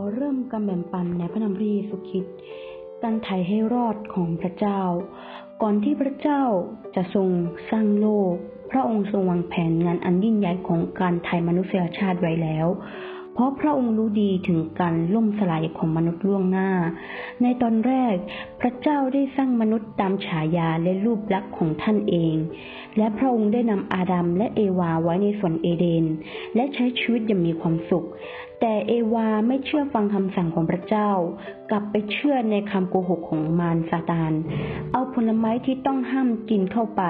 ขอเริ่มกำแบ่งปันในพระนามพระเยซูคริสต์การไถ่ให้รอดของพระเจ้า ก่อนที่พระเจ้าจะทรงสร้างโลก พระองค์ทรงวางแผนงานอันยิ่งใหญ่ของการไถ่มนุษยชาติไว้แล้ว เพราะพระองค์รู้ดีถึงการล่มสลายของมนุษย์ล่วงหน้า ในตอนแรก พระเจ้าได้สร้างมนุษย์ตามฉายาและรูปลักษณ์ของท่านเอง และพระองค์ได้นำอาดัมและเอวาไว้ในสวนเอเดน และใช้ชีวิตอย่างมีความสุข แต่เอวาไม่เชื่อฟังคำสั่งของพระเจ้า กลับไปเชื่อในคำโกหกของมารซาตาน เอาผลไม้ที่ต้องห้ามกินเข้าไป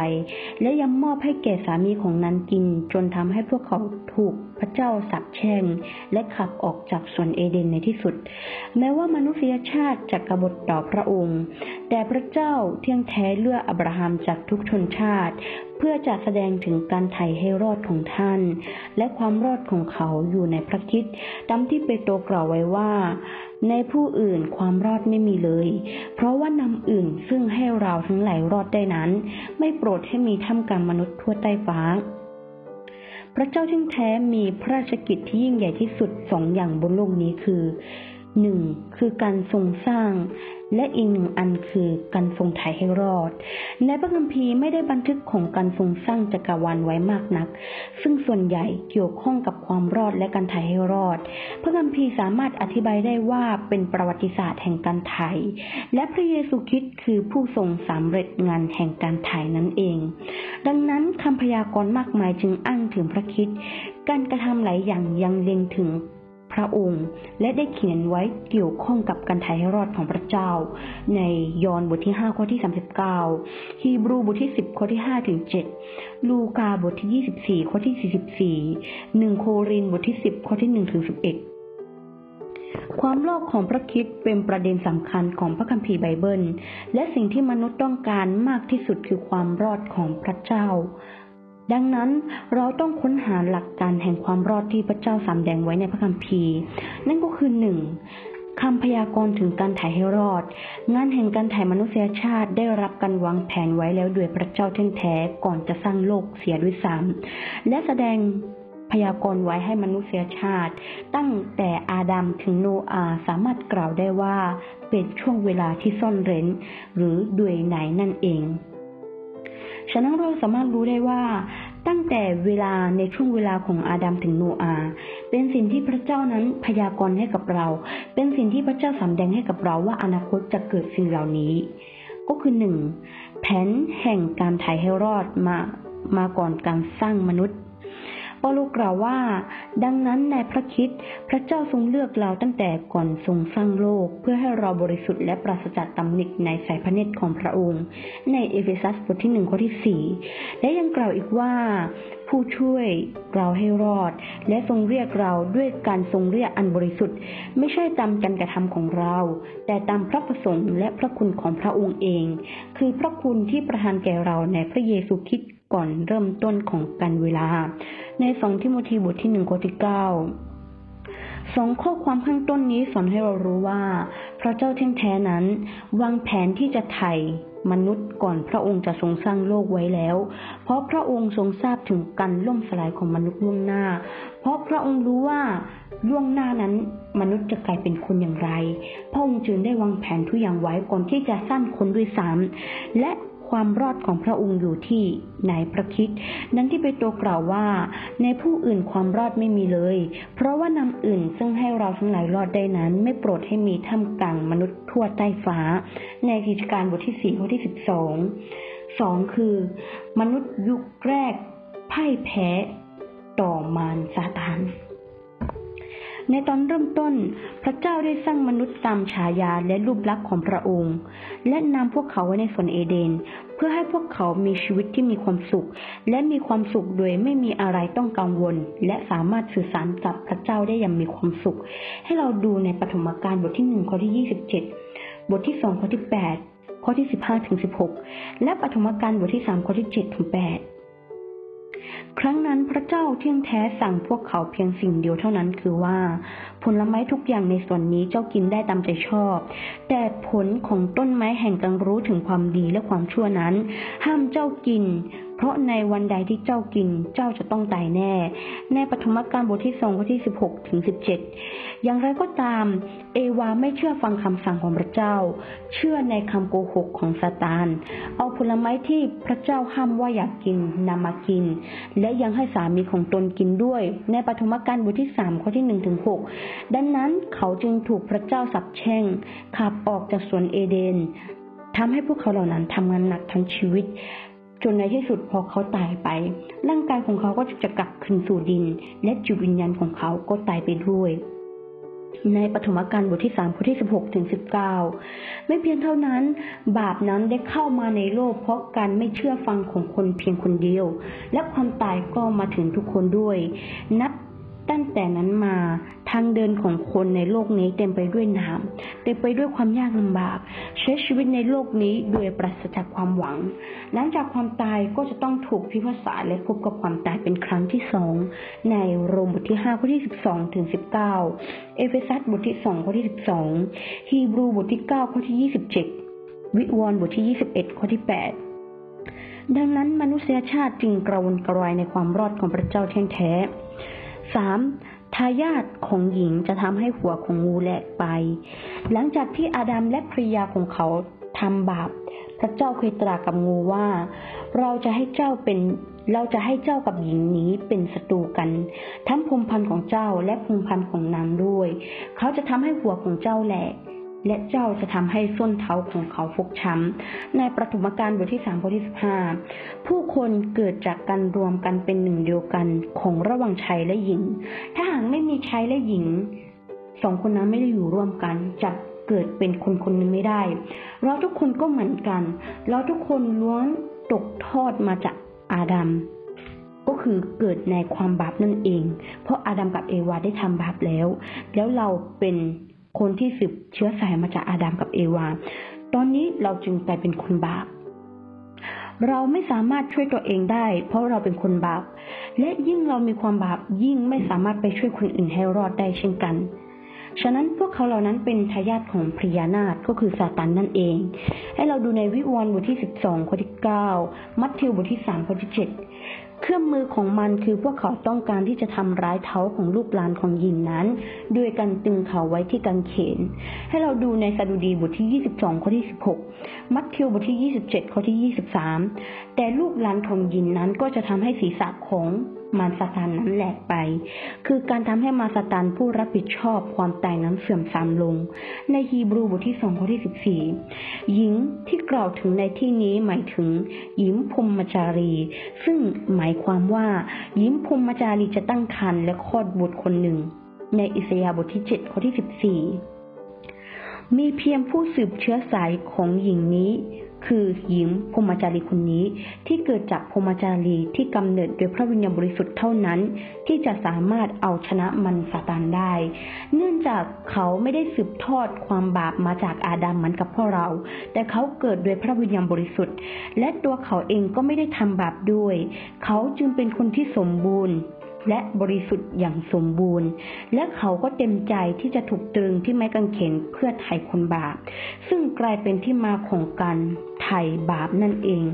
และยังมอบให้แก่สามีของนางกิน จนทำให้พวกเขาถูกพระเจ้าสับแช่งและและขับออกจากสวนเอเดนในที่สุด แม้ว่ามนุษยชาติจะกบฏต่อพระองค์ แต่พระเจ้าเที่ยงแท้เลือกอับราฮัมจากทุกชนชาติ เพื่อจะแสดงถึงการไถ่ให้รอดของท่าน และความรอดของเขาอยู่ในพระคิดตามที่เปโตรกล่าวไว้ว่าในผู้อื่นความรอดไม่มีเลย เพราะว่านำอื่นซึ่งให้เราทั้งหลายรอดได้นั้น ไม่โปรดให้มีท่ามกลางมนุษย์ทั่วใต้ฟ้า พระเจ้าทั้งแท้มีพระราชกิจที่ยิ่งใหญ่ที่สุดสองอย่างบนโลกนี้คือ หนึ่งคือการทรงสร้าง และอีกหนึ่งอันคือการทรงไถ่ให้รอด ในพระคัมภีร์ไม่ได้บันทึกของการทรงสร้างจักรวาลไว้มากนัก ซึ่งส่วนใหญ่เกี่ยวข้องกับความรอดและการไถ่ให้รอด พระคัมภีร์สามารถอธิบายได้ว่าเป็นประวัติศาสตร์แห่งการไถ่และพระเยซูคริสต์คือผู้ทรงสำเร็จงานแห่งการไถ่นั่นเอง ดังนั้นคำพยากรณ์มากมายจึงอ้างถึงพระคริสต์การกระทำหลายอย่างยังเล็งถึง ระองค์ และได้เขียนไว้เกี่ยวข้องกับการไถ่ให้รอดของพระเจ้า ในยอห์นบทที่ 5 ข้อที่ 39 ฮีบรูบทที่ 10 ข้อที่5ถึง7ลูกาบทที่ 24 ข้อที่ 44 1 โครินบทที่ 10 ข้อที่1ถึง11ความรอดของพระคริสต์เป็นประเด็นสำคัญของพระคัมภีร์ไบเบิล และสิ่งที่มนุษย์ต้องการมากที่สุดคือความรอดของพระเจ้า ดังนั้นเราต้องค้นหาหลักการแห่งความรอดที่พระเจ้าสำแดงไว้ในพระคัมภีร์ นั่นก็คือหนึ่งคำพยากรณ์ถึงการถ่ายให้รอด งานแห่งการถ่ายมนุษยชาติได้รับการวางแผนไว้แล้วโดยพระเจ้าแท้ๆก่อนจะสร้างโลกเสียด้วยซ้ำและแสดงพยากรณ์ไว้ให้มนุษยชาติ ตั้งแต่อาดัมถึงโนอาสามารถกล่าวได้ว่าเป็นช่วงเวลาที่ซ่อนเร้น หรือด้วยไหนนั่นเอง ฉะนั้นเราสามารถรู้ได้ว่า ตั้งแต่เวลาในช่วงเวลาของอาดัมถึงโนอา เป็นสิ่งที่พระเจ้านั้นพยากรณ์ให้กับเรา เป็นสิ่งที่พระเจ้าสำแดงให้กับเราว่าอนาคตจะเกิดสิ่งเหล่านี้ ก็คือหนึ่งแผนแห่งการไถ่ให้รอดมามาก่อนการสร้างมนุษย์ เปาโลกล่าวว่า ดังนั้นในพระคิดพระเจ้าทรงเลือกเราตั้งแต่ก่อนทรงสร้างโลก เพื่อให้เราบริสุทธิ์และปราศจากตำหนิในสายพระเนตรของพระองค์ ในเอเฟซัสบทที่หนึ่งข้อที่สี่และยังกล่าวอีกว่า ผู้ช่วยเราให้รอด และทรงเรียกเราด้วยการทรงเรียกอันบริสุทธิ์ ไม่ใช่ตามการกระทำของเรา แต่ตามพระประสงค์และพระคุณของพระองค์เอง คือพระคุณที่ประทานแก่เราในพระเยซูคริสต์ ก่อนเริ่มต้นของการเวลา ในสองทิโมธีบทที่หนึ่งข้อที่เก้าสองข้อความข้างต้นนี้สอนให้เรารู้ว่า พระเจ้าแท้แท้นั้น วางแผนที่จะไถ่มนุษย์ก่อนพระองค์จะทรงสร้างโลกไว้แล้ว เพราะพระองค์ทรงทราบถึงการล่มสลายของมนุษย์ล่วงหน้า เพราะพระองค์รู้ว่าล่วงหน้านั้นมนุษย์จะกลายเป็นคนอย่างไร พระองค์จึงได้วางแผนทุกอย่างไว้ก่อนที่จะสร้างคนด้วยซ้ำและ ความรอดของพระองค์อยู่ที่ในพระคิดนั้นที่ไปตัวกล่าวว่า ในผู้อื่นความรอดไม่มีเลย เพราะว่านำอื่นซึ่งให้เราทั้งหลายรอดได้นั้น ไม่โปรดให้มีท่ามกลางมนุษย์ทั่วใต้ฟ้า ในกิจการบทที่สี่ข้อที่สิบสองสองคือ มนุษย์ยุคแรกพ่ายแพ้ต่อมารซาตาน ในตอนเริ่มต้น พระเจ้าได้สร้างมนุษย์ตามฉายาและรูปลักษณ์ของพระองค์ และนำพวกเขาไว้ในสวนเอเดน เพื่อให้พวกเขามีชีวิตที่มีความสุข และมีความสุขโดยไม่มีอะไรต้องกังวล และสามารถสื่อสารกับพระเจ้าได้อย่างมีความสุข ให้เราดูในปฐมกาลบทที่หนึ่งข้อที่ยี่สิบเจ็ดบทที่สองข้อที่แปดข้อที่สิบห้าถึงสิบหกและปฐมกาลบทที่สามข้อที่เจ็ดถึงแปด ครั้งนั้นพระเจ้าเที่ยงแท้สั่งพวกเขาเพียงสิ่งเดียวเท่านั้นคือว่า ผลไม้ทุกอย่างในส่วนนี้เจ้ากินได้ตามใจชอบ แต่ผลของต้นไม้แห่งการรู้ถึงความดีและความชั่วนั้น ห้ามเจ้ากิน เพราะในวันใดที่เจ้ากินเจ้าจะต้องตายแน่ ในปฐมกาลบทที่สองข้อที่สิบหกถึงสิบเจ็ดอย่างไรก็ตาม เอวาไม่เชื่อฟังคำสั่งของพระเจ้า เชื่อในคำโกหกของซาตาน เอาผลไม้ที่พระเจ้าห้ามว่าอยากกินนำมากิน และยังให้สามีของตนกินด้วย ในปฐมกาลบทที่สามข้อที่หนึ่งถึงหกดังนั้นเขาจึงถูกพระเจ้าสับแช่งขับออกจากสวนเอเดนทำให้พวกเขาเหล่านั้นทำงานหนักทั้งชีวิต จนในที่สุดพอเขาตายไป ร่างกายของเขาก็จะกลับคืนสู่ดิน และจิตวิญญาณของเขาก็ตายไปด้วยในปฐมกาลบทที่3ข้อที่ 16ถึง19 ไม่เพียงเท่านั้น บาปนั้นได้เข้ามาในโลก เพราะการไม่เชื่อฟังของคนเพียงคนเดียว และความตายก็มาถึงทุกคนด้วย นับ ตั้งแต่นั้นมาทางเดินของคนในโลกนี้เต็มไปด้วยน้ำเต็มไปด้วยความยากลำบาก ใช้ชีวิตในโลกนี้โดยปราศจากความหวัง หลังจากความตายก็จะต้องถูกพิพากษาและพบกับความตายเป็นครั้งที่สองในโรมบทที่5ข้อที่ 12ถึง19 เอเฟซัสบทที่2ข้อที่ 12 ฮีบรูบทที่ 9 ข้อที่ 27 วิวรณ์บทที่ 21 ข้อที่ 8ดังนั้นมนุษยชาติจึงกระวนกระวายในความรอดของพระเจ้าแท้ 3. ทายาทของหญิงจะทำให้หัวของงูแหลกไป หลังจากที่อาดัมและภริยาของเขาทำบาป พระเจ้าเคยตรากับงูว่า เราจะให้เจ้าเป็นเราจะให้เจ้ากับหญิงนี้เป็นศัตรูกัน ทั้งพงพันธ์ของเจ้าและพงพันธ์ของนางด้วย เขาจะทำให้หัวของเจ้าแหลก และเจ้าจะทำให้ส้นเท้าของเขาฟกช้ำ ในประถมกาลบทที่สามบทที่สิบห้าผู้คนเกิดจากการรวมกันเป็นหนึ่งเดียวกันของระหว่างชายและหญิง ถ้าหากไม่มีชายและหญิงสองคนนั้นไม่ได้อยู่ร่วมกันจะเกิดเป็นคนคนนึงไม่ได้ เราทุกคนก็เหมือนกัน เราทุกคนล้วนตกทอดมาจากอาดัมก็คือเกิดในความบาปนั่นเอง เพราะอาดัมกับเอวาได้ทำบาปแล้ว แล้วเราเป็น คนที่สืบเชื้อสายมาจากอาดัมกับเอวา ตอนนี้เราจึงกลายเป็นคนบาป เราไม่สามารถช่วยตัวเองได้ เพราะเราเป็นคนบาป และยิ่งเรามีความบาปยิ่งไม่สามารถไปช่วยคนอื่นให้รอดได้เช่นกัน ฉะนั้นพวกเขาเหล่านั้นเป็นทายาทของพยานาถก็คือซาตานนั่นเอง ให้เราดูในวิวรณ์บทที่สิบสองข้อที่เก้ามัทธิวบทที่สามข้อที่เจ็ด เครื่องมือของมันคือพวกเขาต้องการที่จะทำร้ายเท้าของลูกหลานของยินนั้น ด้วยการตึงเขาไว้ที่กางเขน ให้เราดูในสดุดีบทที่ 22 ข้อที่ 16 มัทธิวบทที่ 27 ข้อที่ 23 แต่ลูกหลานของยินนั้นก็จะทำให้ศีรษะของมารซาตานนั้นแหลกไป คือการทำให้มารซาตานผู้รับผิดชอบความตายนั้นเสื่อมทรามลง ในฮีบรูบทที่สองข้อที่สิบสี่หญิงที่กล่าวถึงในที่นี้หมายถึงหญิงพรมจารี ซึ่งหมายความว่าหญิงพรมจารีจะตั้งครรภ์และคลอดบุตรคนหนึ่ง ในอิสยาห์บทที่เจ็ดข้อที่สิบสี่มีเพียงผู้สืบเชื้อสายของหญิงนี้ คือหญิงพรมจารีคนนี้ ที่เกิดจากพรมจารีที่กำเนิดโดยพระวิญญาณบริสุทธิ์เท่านั้น ที่จะสามารถเอาชนะมันซาตานได้ เนื่องจากเขาไม่ได้สืบทอดความบาปมาจากอาดัมเหมือนกับพวกเรา แต่เขาเกิดโดยพระวิญญาณบริสุทธิ์ และตัวเขาเองก็ไม่ได้ทำบาปด้วย เขาจึงเป็นคนที่สมบูรณ์ และบริสุทธิ์อย่างสมบูรณ์ และเขาก็เต็มใจที่จะถูกตรึงที่ไม้กางเขนเพื่อไถ่คนบาป ซึ่งกลายเป็นที่มาของการไถ่บาปนั่นเอง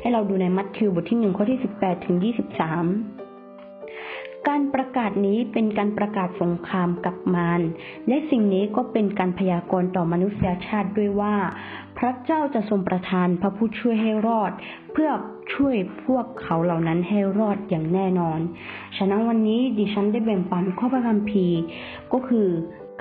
ให้เราดูในมัทธิวบทที่หนึ่งข้อที่สิบแปดถึงยี่สิบสามการประกาศนี้เป็นการประกาศสงครามกับมาร และสิ่งนี้ก็เป็นการพยากรณ์ต่อมนุษยชาติด้วยว่า พระเจ้าจะทรงประทานพระผู้ช่วยให้รอด เพื่อช่วยพวกเขาเหล่านั้นให้รอดอย่างแน่นอน ฉะนั้นวันนี้ดิฉันได้แบ่งปันข้อพระคัมภีร์ก็คือ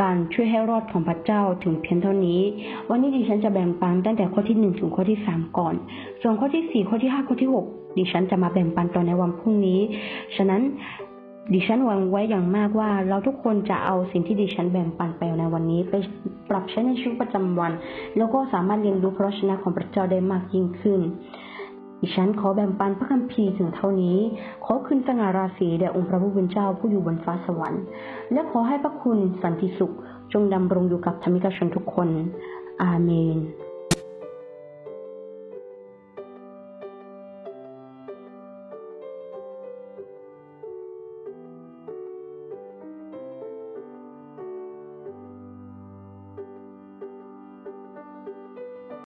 การช่วยให้รอดของพระเจ้าถึงเพียงเท่านี้ วันนี้ดิฉันจะแบ่งปันตั้งแต่ข้อที่หนึ่งถึงข้อที่สามก่อน ส่วนข้อที่สี่ข้อที่ห้าข้อที่หกดิฉันจะมาแบ่งปันตอนในวันพรุ่งนี้ ฉะนั้น ดิฉันหวังไว้อย่างมากว่าเราทุกคนจะเอาสิ่งที่ดิฉันแบ่งปันไปในวันนี้ ไปปรับใช้ในชีวิตประจำวัน แล้วก็สามารถเรียนรู้พระชนะของพระเจ้าได้มากยิ่งขึ้น ดิฉันขอแบ่งปันพระคัมภีร์ถึงเท่านี้ ขอคืนสง่าราศีแด่องค์พระผู้เป็นเจ้าผู้อยู่บนฟ้าสวรรค์ และขอให้พระคุณสันติสุข จงดำรงอยู่กับธรรมิกชนทุกคน อาเมน